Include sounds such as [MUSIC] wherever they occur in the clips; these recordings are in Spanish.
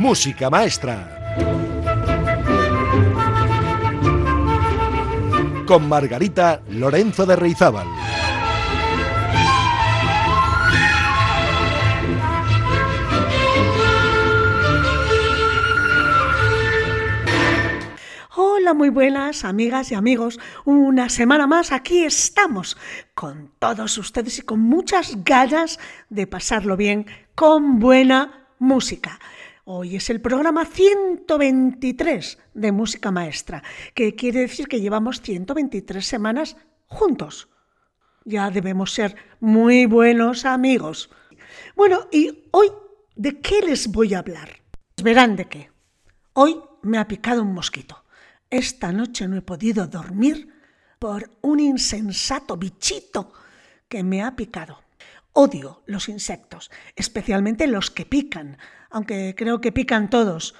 Música Maestra. Con Margarita Lorenzo de Reizábal. Hola, muy buenas amigas y amigos. Una semana más aquí estamos con todos ustedes y con muchas ganas de pasarlo bien con buena música. Hoy es el programa 123 de Música Maestra, que quiere decir que llevamos 123 semanas juntos. Ya debemos ser muy buenos amigos. Bueno, y hoy, ¿de qué les voy a hablar? Verán de qué. Hoy me ha picado un mosquito. Esta noche no he podido dormir por un insensato bichito que me ha picado. Odio los insectos, especialmente los que pican, aunque creo que pican todos.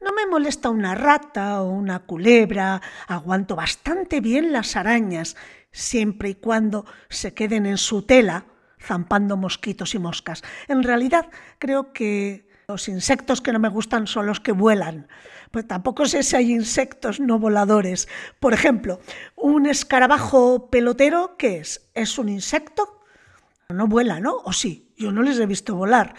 No me molesta una rata o una culebra, aguanto bastante bien las arañas, siempre y cuando se queden en su tela, zampando mosquitos y moscas. En realidad creo que los insectos que no me gustan son los que vuelan. Pues tampoco sé si hay insectos no voladores. Por ejemplo, un escarabajo pelotero, ¿qué es? ¿Es un insecto? No vuela, ¿no? ¿O sí? Yo no les he visto volar.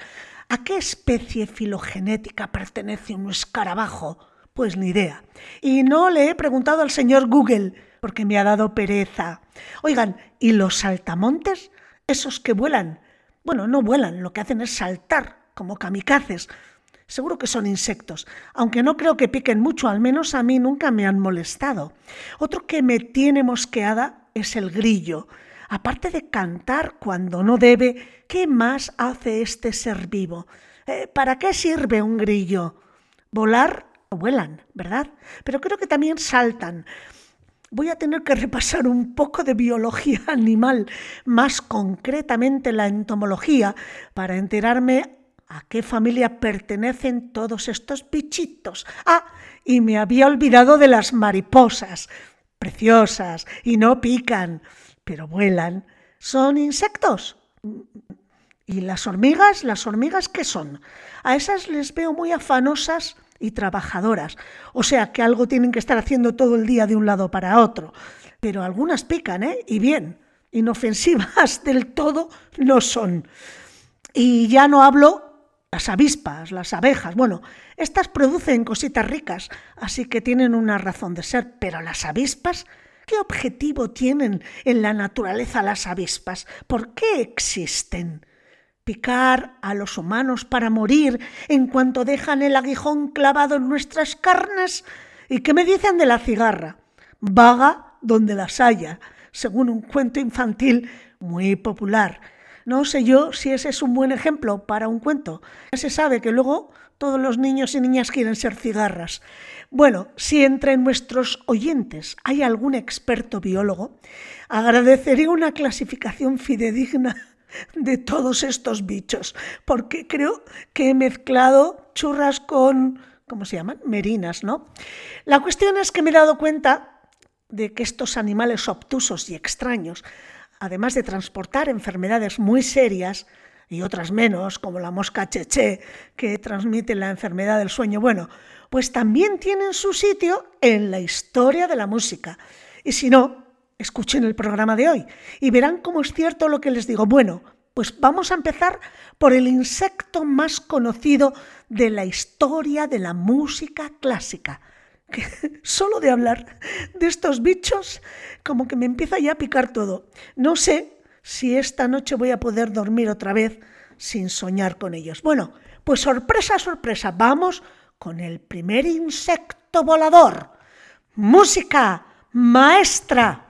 ¿A qué especie filogenética pertenece un escarabajo? Pues ni idea. Y no le he preguntado al señor Google, porque me ha dado pereza. Oigan, ¿y los saltamontes? Esos que vuelan. Bueno, no vuelan, lo que hacen es saltar, como kamikazes. Seguro que son insectos, aunque no creo que piquen mucho, al menos a mí nunca me han molestado. Otro que me tiene mosqueada es el grillo. Aparte de cantar cuando no debe, ¿qué más hace este ser vivo? Eh, ¿Para qué sirve un grillo? Volar, vuelan, ¿verdad? Pero creo que también saltan. Voy a tener que repasar un poco de biología [LAUGHS] animal, más concretamente la entomología, para enterarme a qué familia pertenecen todos estos bichitos. Ah, y me había olvidado de las mariposas, preciosas y no pican pero vuelan, son insectos. ¿Y las hormigas? ¿Las hormigas qué son? A esas les veo muy afanosas y trabajadoras, o sea que algo tienen que estar haciendo todo el día de un lado para otro. Pero algunas pican, ¿eh? Y bien, inofensivas [LAUGHS] del todo no son. Y ya no hablo las avispas, las abejas. Bueno, estas producen cositas ricas, así que tienen una razón de ser, pero las avispas ¿Qué objetivo tienen en la naturaleza las avispas? ¿Por qué existen? ¿Picar a los humanos para morir en cuanto dejan el aguijón clavado en nuestras carnes? ¿Y qué me dicen de la cigarra? Vaga donde las haya, según un cuento infantil muy popular. No sé yo si ese es un buen ejemplo para un cuento. Se sabe que luego todos los niños y niñas quieren ser cigarras. Bueno, si entre nuestros oyentes hay algún experto biólogo, agradecería una clasificación fidedigna de todos estos bichos, porque creo que he mezclado churras con, ¿cómo se llaman? Merinas, ¿no? La cuestión es que me he dado cuenta de que estos animales obtusos y extraños, además de transportar enfermedades muy serias, y otras menos, como la mosca cheche, que transmite la enfermedad del sueño, bueno, pues también tienen su sitio en la historia de la música. Y si no, escuchen el programa de hoy y verán cómo es cierto lo que les digo. Bueno, pues vamos a empezar por el insecto más conocido de la historia de la música clásica. [LAUGHS] solo de hablar de estos bichos, como que me empieza ya a picar todo. No sé si esta noche voy a poder dormir otra vez sin soñar con ellos. Bueno, pues sorpresa, sorpresa, vamos con el primer insecto volador. Música maestra.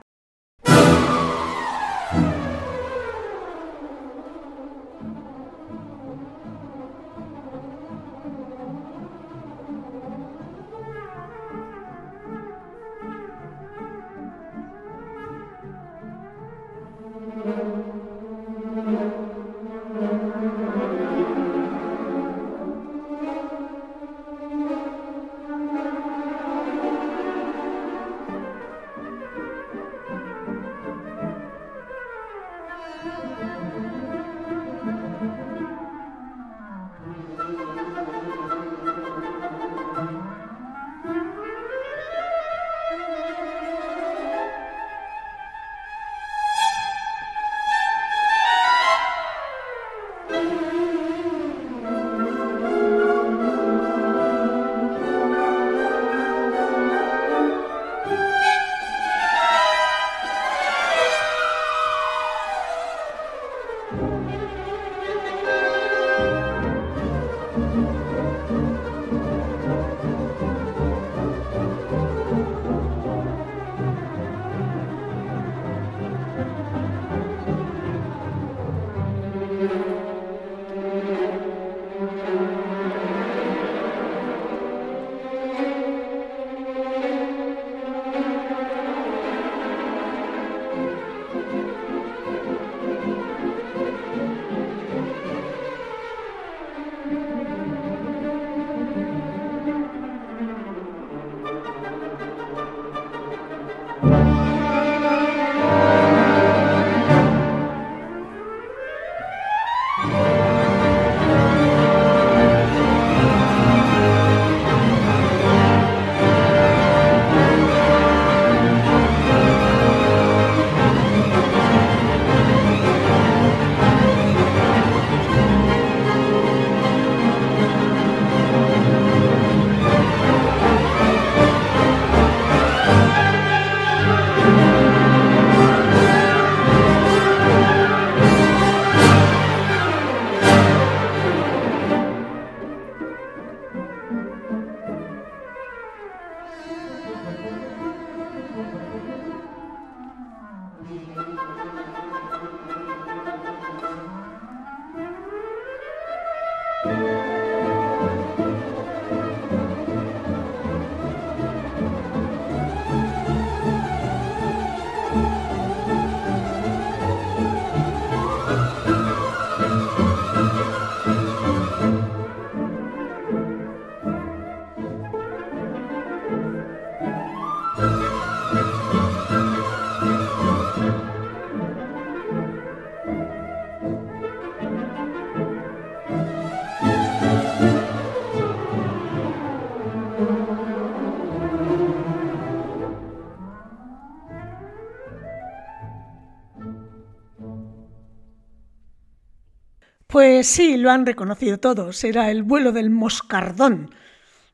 Pues sí, lo han reconocido todos. Era el vuelo del moscardón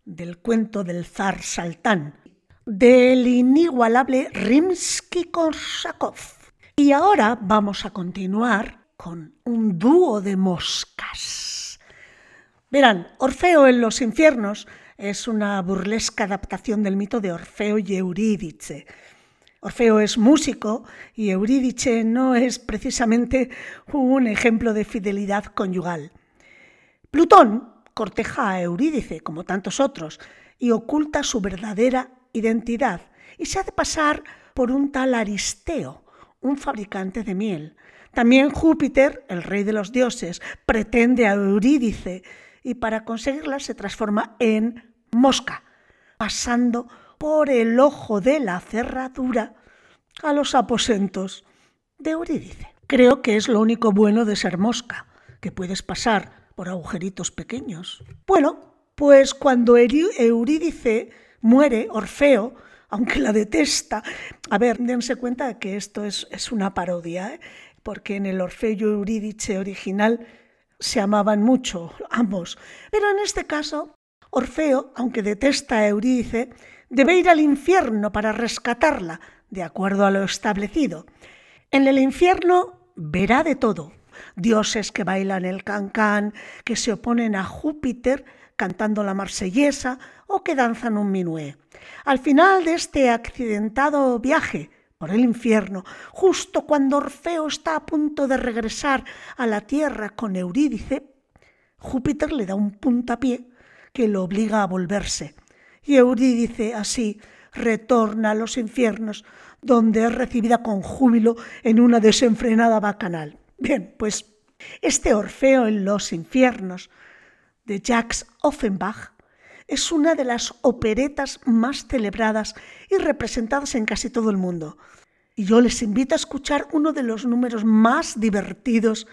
del cuento del zar Saltán, del inigualable Rimsky-Korsakov. Y ahora vamos a continuar con un dúo de moscas. Verán, Orfeo en los infiernos es una burlesca adaptación del mito de Orfeo y Eurídice, Orfeo es músico y Eurídice no es precisamente un ejemplo de fidelidad conyugal. Plutón corteja a Eurídice, como tantos otros, y oculta su verdadera identidad y se hace pasar por un tal Aristeo, un fabricante de miel. También Júpiter, el rey de los dioses, pretende a Eurídice y para conseguirla se transforma en mosca, pasando por el ojo de la cerradura a los aposentos de Eurídice. Creo que es lo único bueno de ser mosca, que puedes pasar por agujeritos pequeños. Bueno, pues cuando Eurídice muere, Orfeo, aunque la detesta, a ver, dense cuenta que esto es, es una parodia, ¿eh? porque en el Orfeo Eurídice original se amaban mucho ambos, pero en este caso Orfeo, aunque detesta a Eurídice, debe ir al infierno para rescatarla, de acuerdo a lo establecido. En el infierno verá de todo. Dioses que bailan el cancán, que se oponen a Júpiter cantando la marsellesa o que danzan un minué. Al final de este accidentado viaje por el infierno, justo cuando Orfeo está a punto de regresar a la tierra con Eurídice, Júpiter le da un puntapié que lo obliga a volverse y Eurídice así retorna a los infiernos, donde es recibida con júbilo en una desenfrenada bacanal. Bien, pues este Orfeo en los infiernos de Jacques Offenbach es una de las operetas más celebradas y representadas en casi todo el mundo. Y yo les invito a escuchar uno de los números más divertidos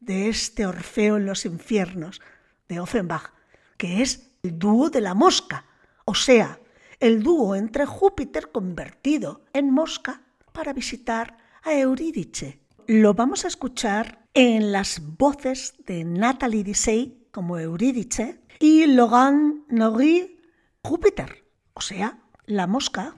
de este Orfeo en los infiernos de Offenbach, que es el dúo de la mosca o sea, el dúo entre Júpiter convertido en mosca para visitar a Eurídice. Lo vamos a escuchar en las voces de Nathalie Dissey como Eurídice y Logan Nogui Júpiter, o sea, la mosca.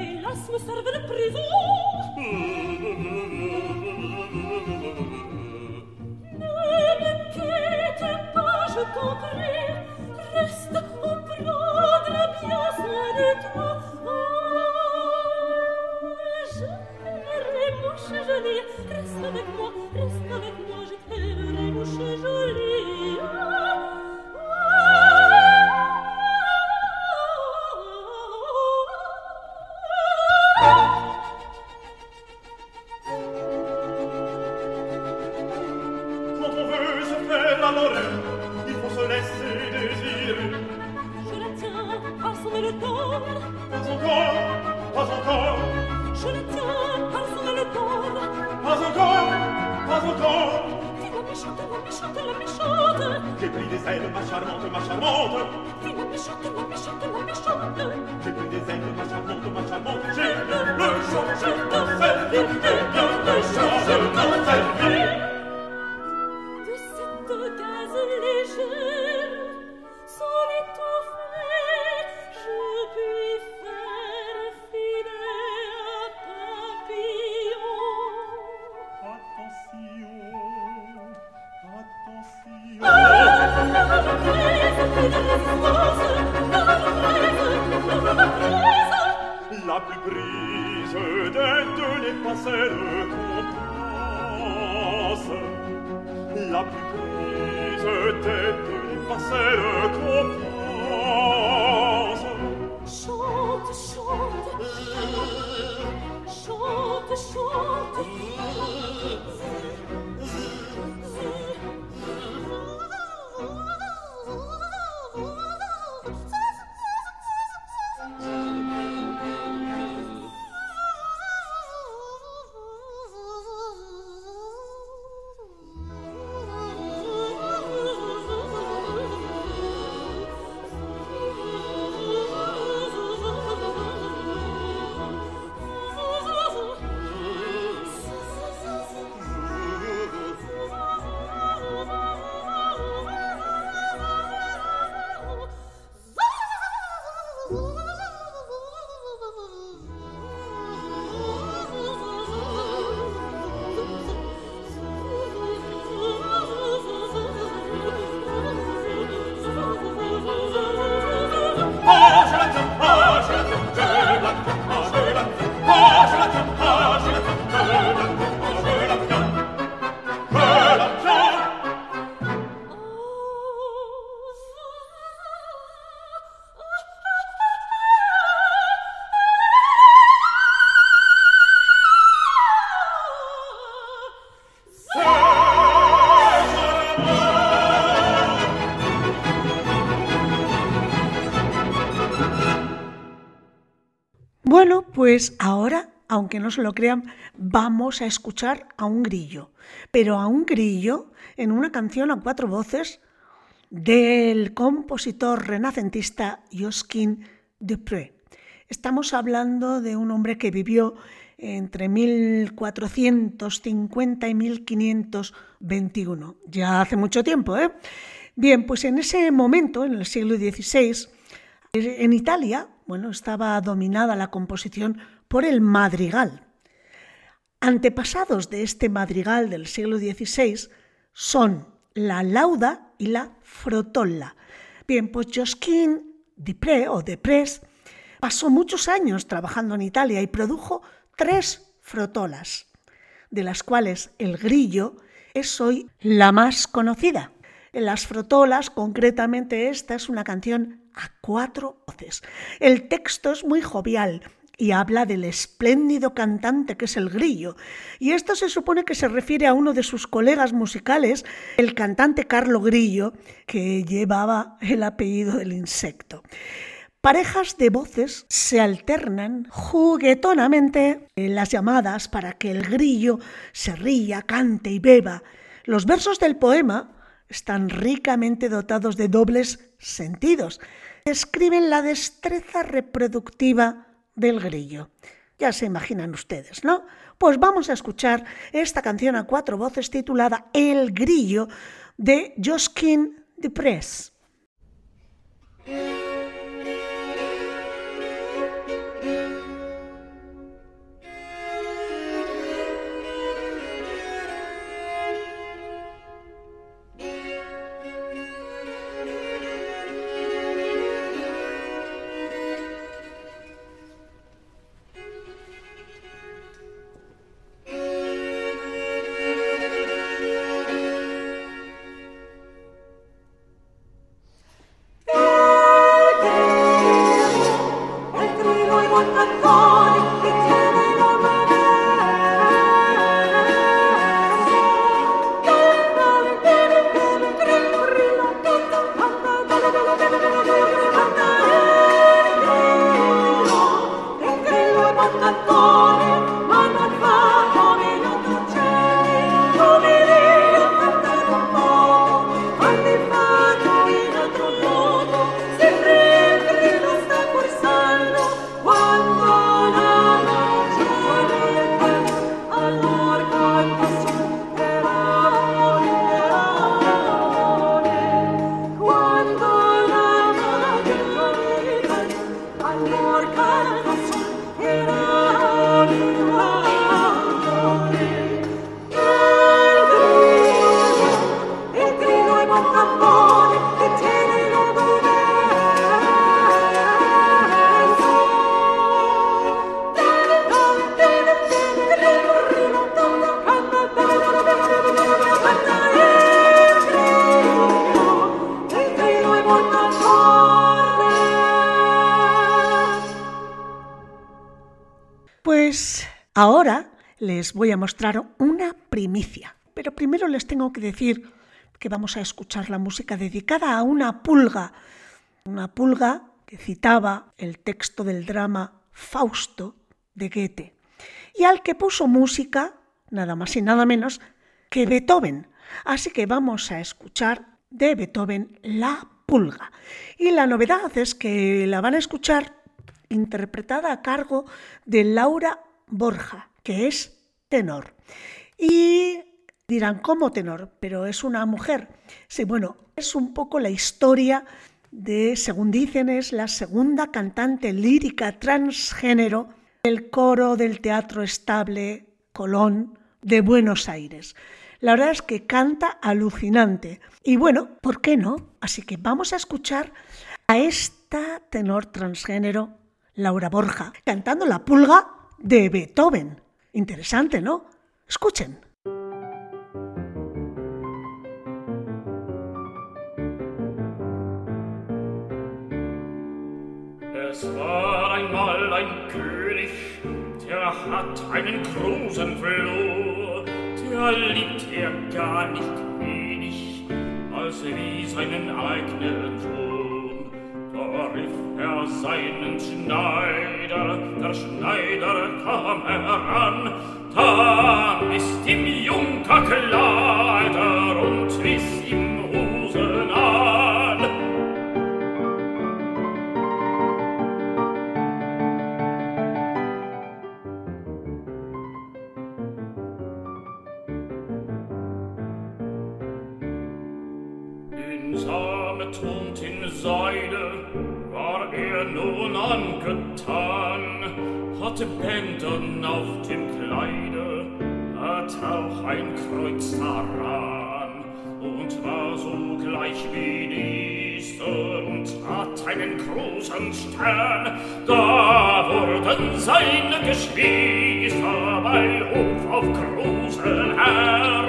hélas, me servent le prison. Ne me quitte pas, je t'en prie, reste on prendra bien soin de toi. Oh, je n'irai, mon chevalier, reste avec moi, 说 Pues ahora, aunque no se lo crean, vamos a escuchar a un grillo, pero a un grillo en una canción a cuatro voces del compositor renacentista Josquin Dupré. Estamos hablando de un hombre que vivió entre 1450 y 1521, ya hace mucho tiempo. ¿eh? Bien, pues en ese momento, en el siglo XVI, en Italia bueno, estaba dominada la composición por el madrigal. Antepasados de este madrigal del siglo XVI son la lauda y la frotolla. Bien, pues Josquin Dupré o Deprez pasó muchos años trabajando en Italia y produjo tres frotolas, de las cuales el grillo es hoy la más conocida. En las frotolas, concretamente esta es una canción a cuatro voces. El texto es muy jovial y habla del espléndido cantante que es el grillo. Y esto se supone que se refiere a uno de sus colegas musicales, el cantante Carlo Grillo, que llevaba el apellido del insecto. Parejas de voces se alternan juguetonamente en las llamadas para que el grillo se ría, cante y beba. Los versos del poema están ricamente dotados de dobles sentidos. Describen la destreza reproductiva del grillo. Ya se imaginan ustedes, ¿no? Pues vamos a escuchar esta canción a cuatro voces titulada El grillo de Josquin de les voy a mostrar una primicia, pero primero les tengo que decir que vamos a escuchar la música dedicada a una pulga, una pulga que citaba el texto del drama Fausto de Goethe y al que puso música nada más y nada menos que Beethoven. Así que vamos a escuchar de Beethoven La Pulga. Y la novedad es que la van a escuchar interpretada a cargo de Laura Borja, que es tenor. Y dirán, ¿cómo tenor? Pero es una mujer. Sí, bueno, es un poco la historia de, según dicen, es la segunda cantante lírica transgénero del coro del Teatro Estable Colón de Buenos Aires. La verdad es que canta alucinante. Y bueno, ¿por qué no? Así que vamos a escuchar a esta tenor transgénero, Laura Borja, cantando La Pulga de Beethoven. Interesante, ¿no? Escuchen. Es war einmal ein König, der hat einen großen Floh, der liebt er gar nicht wenig, als wie seinen eigenen Sohn. rief er seinen Schneider, der Schneider kam heran, da ist im Junker klar, hatte Bändern auf dem Kleide, hat auch ein Kreuz daran und war so gleich wie Easter und hat einen großen Stern. Da wurden seine Geschwister bei Hof auf großen Herrn.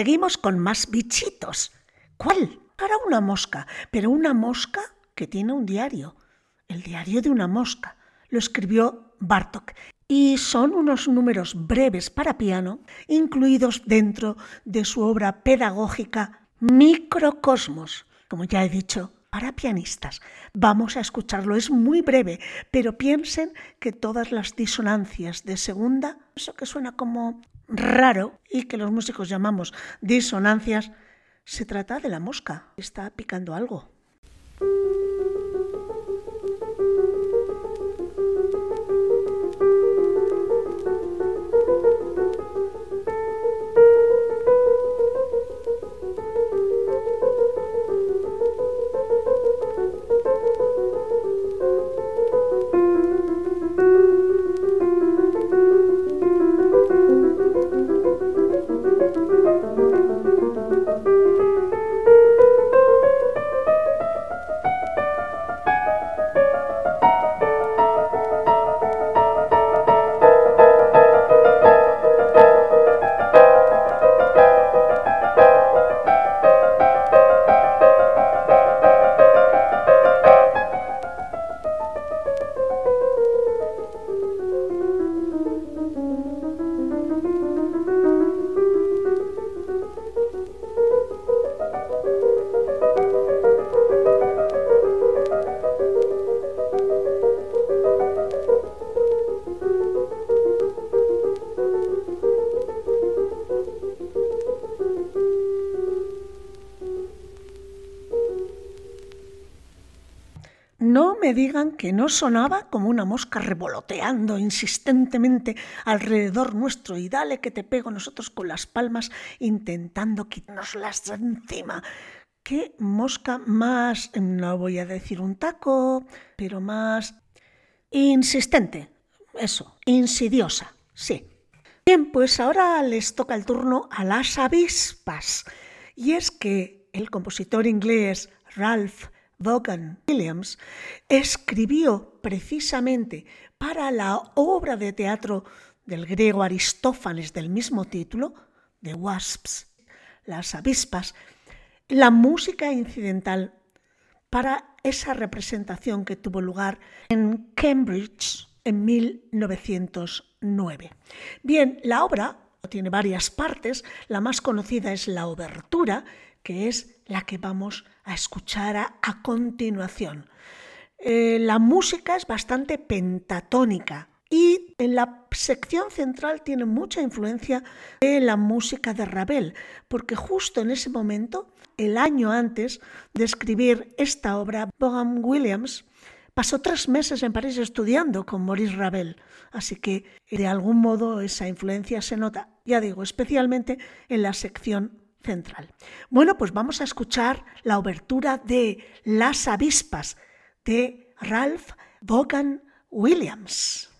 Seguimos con más bichitos. ¿Cuál? Ahora una mosca, pero una mosca que tiene un diario. El diario de una mosca. Lo escribió Bartok. Y son unos números breves para piano, incluidos dentro de su obra pedagógica Microcosmos. Como ya he dicho, para pianistas. Vamos a escucharlo, es muy breve, pero piensen que todas las disonancias de segunda, eso que suena como raro y que los músicos llamamos disonancias, se trata de la mosca, está picando algo. Que no sonaba como una mosca revoloteando insistentemente alrededor nuestro y dale que te pego nosotros con las palmas intentando quitarnoslas de encima. ¿Qué mosca más, no voy a decir un taco, pero más insistente? Eso, insidiosa, sí. Bien, pues ahora les toca el turno a las avispas. Y es que el compositor inglés Ralph Vaughan Williams escribió precisamente para la obra de teatro del griego Aristófanes del mismo título, The Wasps, las avispas, la música incidental para esa representación que tuvo lugar en Cambridge en 1909. Bien, la obra tiene varias partes, la más conocida es la obertura, que es la que vamos a escuchar a, continuación. Eh, la música es bastante pentatónica y en la sección central tiene mucha influencia de la música de Ravel, porque justo en ese momento, el año antes de escribir esta obra, Vaughan Williams pasó tres meses en París estudiando con Maurice Ravel, así que de algún modo esa influencia se nota, ya digo, especialmente en la sección central. Bueno, pues vamos a escuchar la obertura de Las avispas de Ralph Vaughan Williams.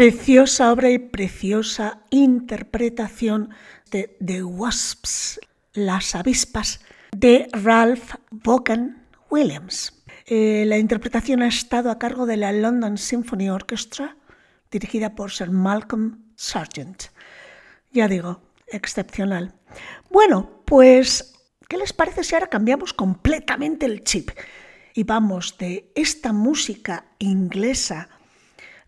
Preciosa obra y preciosa interpretación de The Wasps, las avispas, de Ralph Vaughan Williams. Eh, la interpretación ha estado a cargo de la London Symphony Orchestra, dirigida por Sir Malcolm Sargent. Ya digo, excepcional. Bueno, pues, ¿qué les parece si ahora cambiamos completamente el chip y vamos de esta música inglesa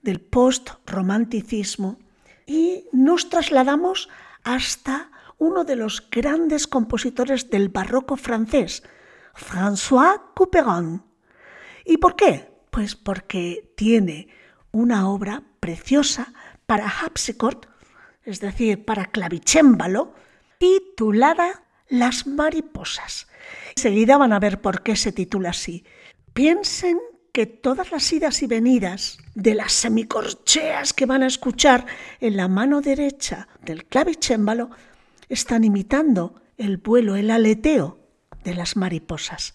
del post-romanticismo y nos trasladamos hasta uno de los grandes compositores del barroco francés, François Couperin. ¿Y por qué? Pues porque tiene una obra preciosa para harpsichord, es decir, para clavicémbalo, titulada Las mariposas. Enseguida van a ver por qué se titula así. Piensen que todas las idas y venidas de las semicorcheas que van a escuchar en la mano derecha del clavicémbalo están imitando el vuelo, el aleteo de las mariposas.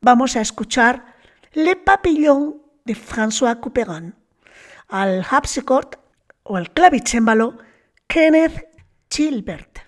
Vamos a escuchar Le Papillon de François Couperin, al harpsichord o al clavicémbalo Kenneth Gilbert.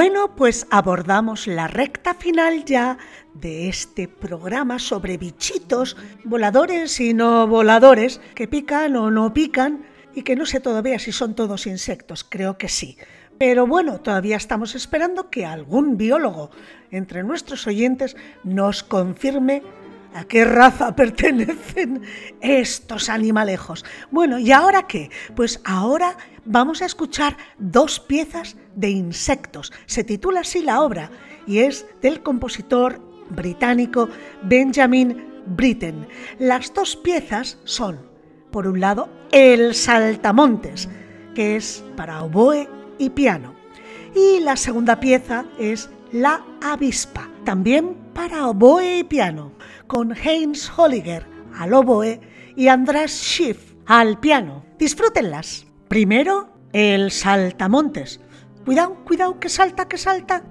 Bueno, pues abordamos la recta final ya de este programa sobre bichitos, voladores y no voladores, que pican o no pican y que no sé todavía si son todos insectos, creo que sí. Pero bueno, todavía estamos esperando que algún biólogo entre nuestros oyentes nos confirme ¿A qué raza [LAUGHS] pertenecen estos animalejos? Bueno, ¿y ahora qué? Pues ahora vamos a escuchar dos piezas de insectos. Se titula así la obra y es del compositor británico Benjamin Britten. Las dos piezas son, por un lado, El Saltamontes, que es para oboe y piano, y la segunda pieza es La Avispa, también para oboe y piano con Heinz Holliger al oboe y András Schiff al piano. Disfrútenlas. Primero, el saltamontes. Cuidado, cuidado, que salta, que salta.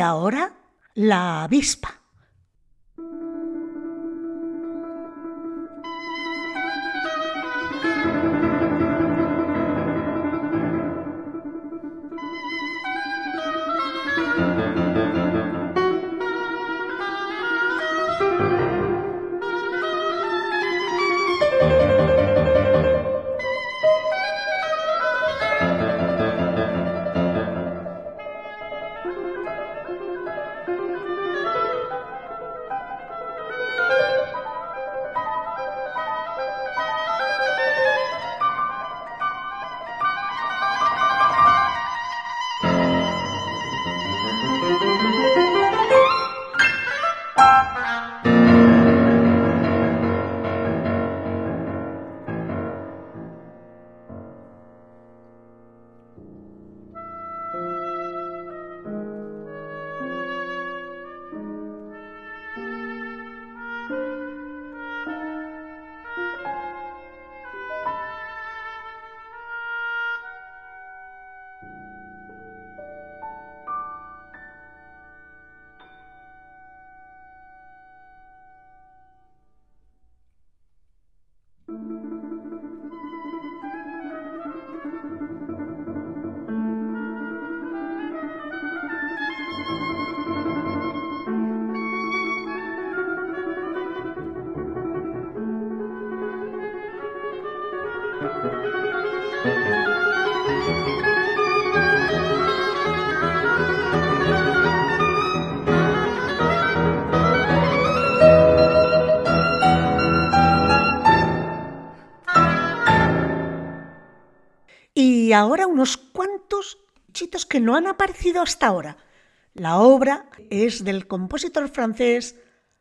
Ahora la avispa. Y ahora unos cuantos chitos que no han aparecido hasta ahora. La obra es del compositor francés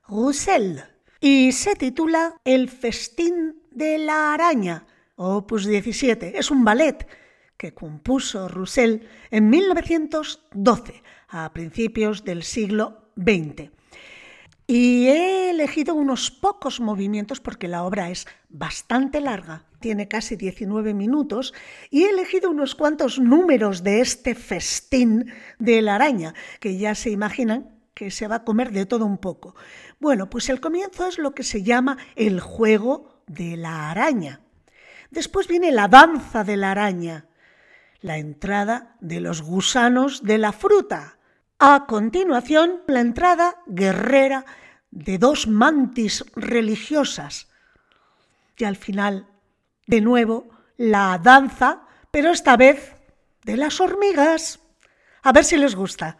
Roussel y se titula El festín de la araña, opus 17. Es un ballet que compuso Roussel en 1912, a principios del siglo XX. Y he elegido unos pocos movimientos porque la obra es bastante larga, tiene casi 19 minutos, y he elegido unos cuantos números de este festín de la araña, que ya se imaginan que se va a comer de todo un poco. Bueno, pues el comienzo es lo que se llama el juego de la araña. Después viene la danza de la araña, la entrada de los gusanos de la fruta, a continuación, la entrada guerrera de dos mantis religiosas. Y al final, de nuevo, la danza, pero esta vez de las hormigas. A ver si les gusta.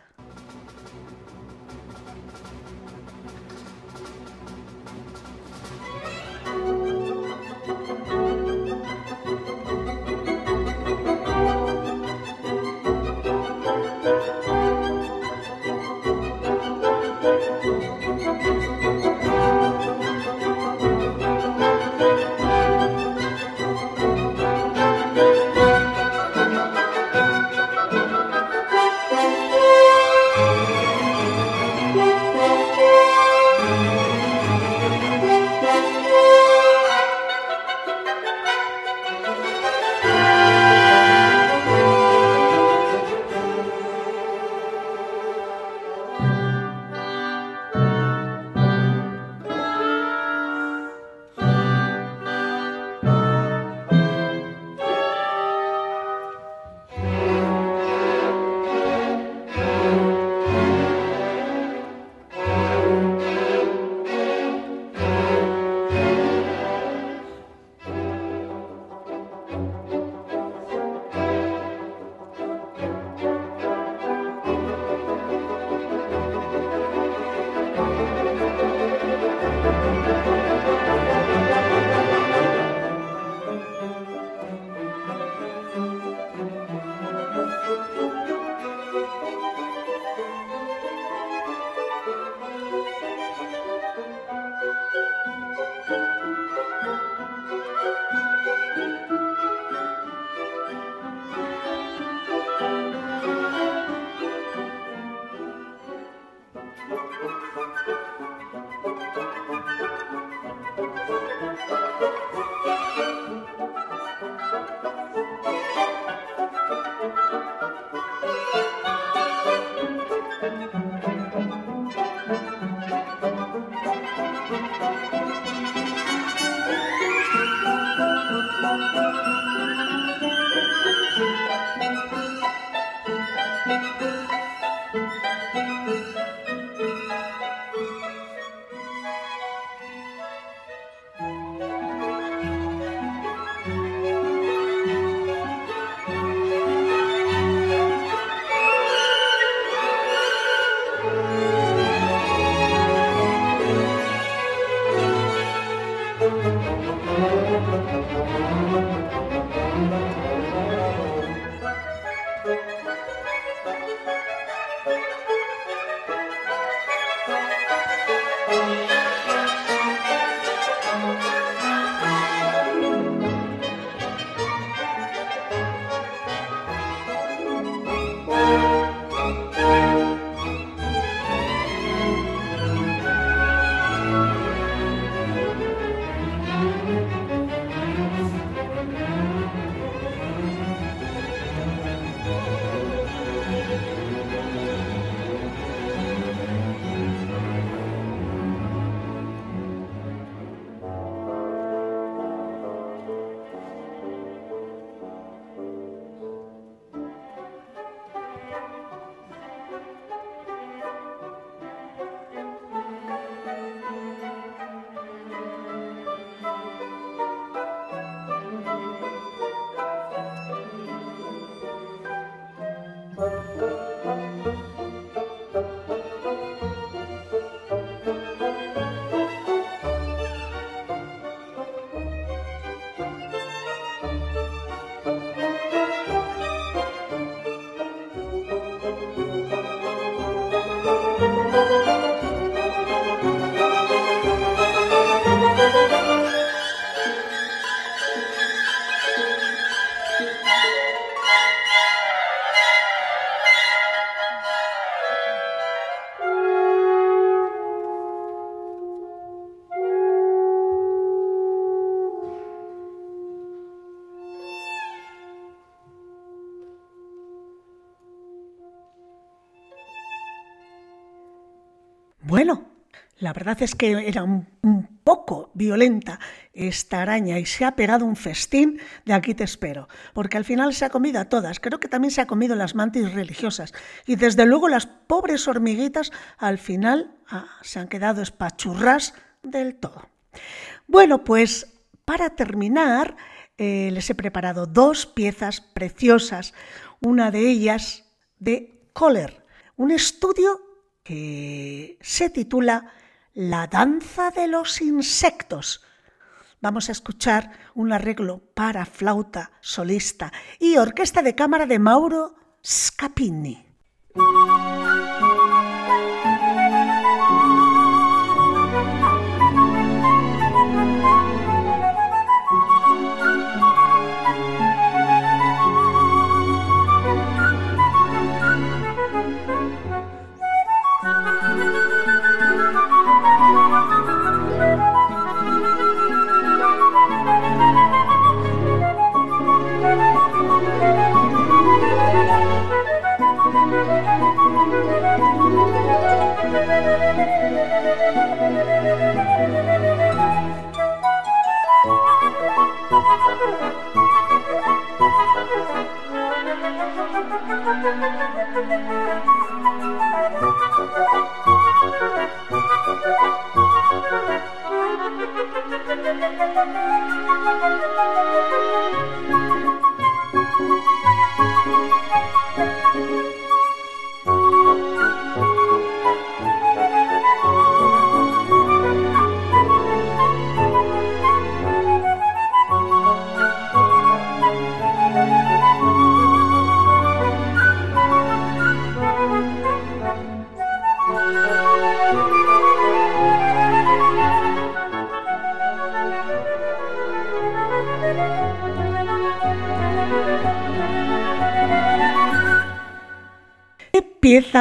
La verdad es que era un, poco violenta esta araña y se ha pegado un festín de aquí te espero, porque al final se ha comido a todas. Creo que también se ha comido las mantis religiosas y desde luego las pobres hormiguitas al final ah, se han quedado espachurras del todo. Bueno, pues para terminar eh, les he preparado dos piezas preciosas, una de ellas de Kohler, un estudio que se titula la danza de los insectos. Vamos a escuchar un arreglo para flauta solista y orquesta de cámara de Mauro Scapini.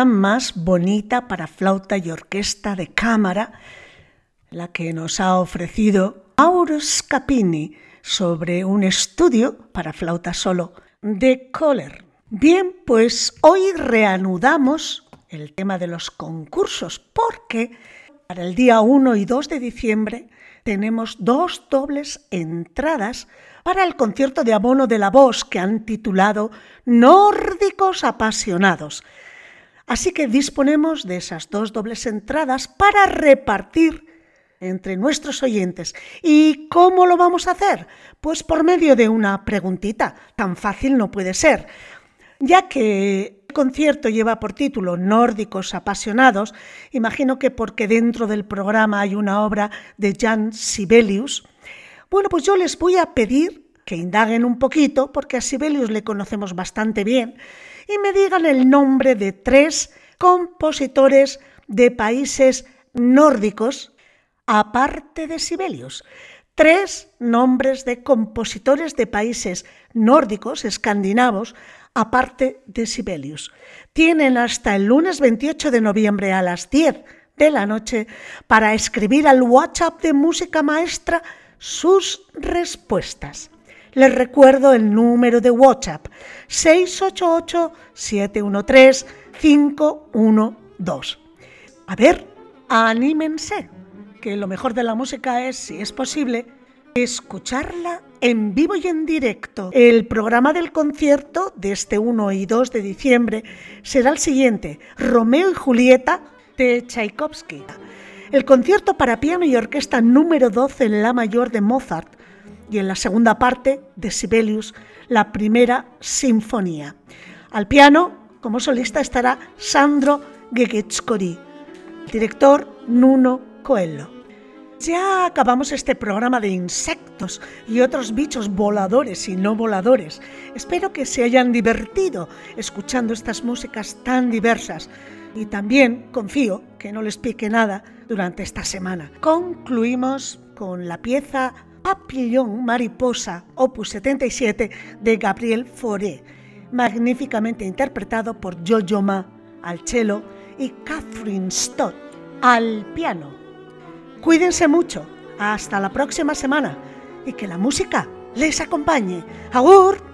Más bonita para flauta y orquesta de cámara, la que nos ha ofrecido Mauro Scapini sobre un estudio para flauta solo de Kohler. Bien, pues hoy reanudamos el tema de los concursos porque para el día 1 y 2 de diciembre tenemos dos dobles entradas para el concierto de abono de la voz que han titulado Nórdicos apasionados Así que disponemos de esas dos dobles entradas para repartir entre nuestros oyentes. ¿Y cómo lo vamos a hacer? Pues por medio de una preguntita. Tan fácil no puede ser. Ya que el concierto lleva por título Nórdicos apasionados, imagino que porque dentro del programa hay una obra de Jan Sibelius, bueno, pues yo les voy a pedir que indaguen un poquito, porque a Sibelius le conocemos bastante bien, y me digan el nombre de tres compositores de países nórdicos, aparte de Sibelius. Tres nombres de compositores de países nórdicos, escandinavos, aparte de Sibelius. Tienen hasta el lunes 28 de noviembre a las 10 de la noche para escribir al WhatsApp de Música Maestra sus respuestas. Les recuerdo el número de WhatsApp 688-713-512. A ver, anímense, que lo mejor de la música es, si es posible, escucharla en vivo y en directo. El programa del concierto de este 1 y 2 de diciembre será el siguiente, Romeo y Julieta de Tchaikovsky. El concierto para piano y orquesta número 12 en La Mayor de Mozart y en la segunda parte de Sibelius, la primera sinfonía. Al piano, como solista, estará Sandro Gegetscori, director Nuno Coelho. Ya acabamos este programa de insectos y otros bichos voladores y no voladores. Espero que se hayan divertido escuchando estas músicas tan diversas y también confío que no les pique nada durante esta semana. Concluimos con la pieza Papillon Mariposa, opus 77 de Gabriel Fauré, magníficamente interpretado por Jojo Ma al cello y Catherine Stott al piano. Cuídense mucho, hasta la próxima semana y que la música les acompañe. ¡Agur!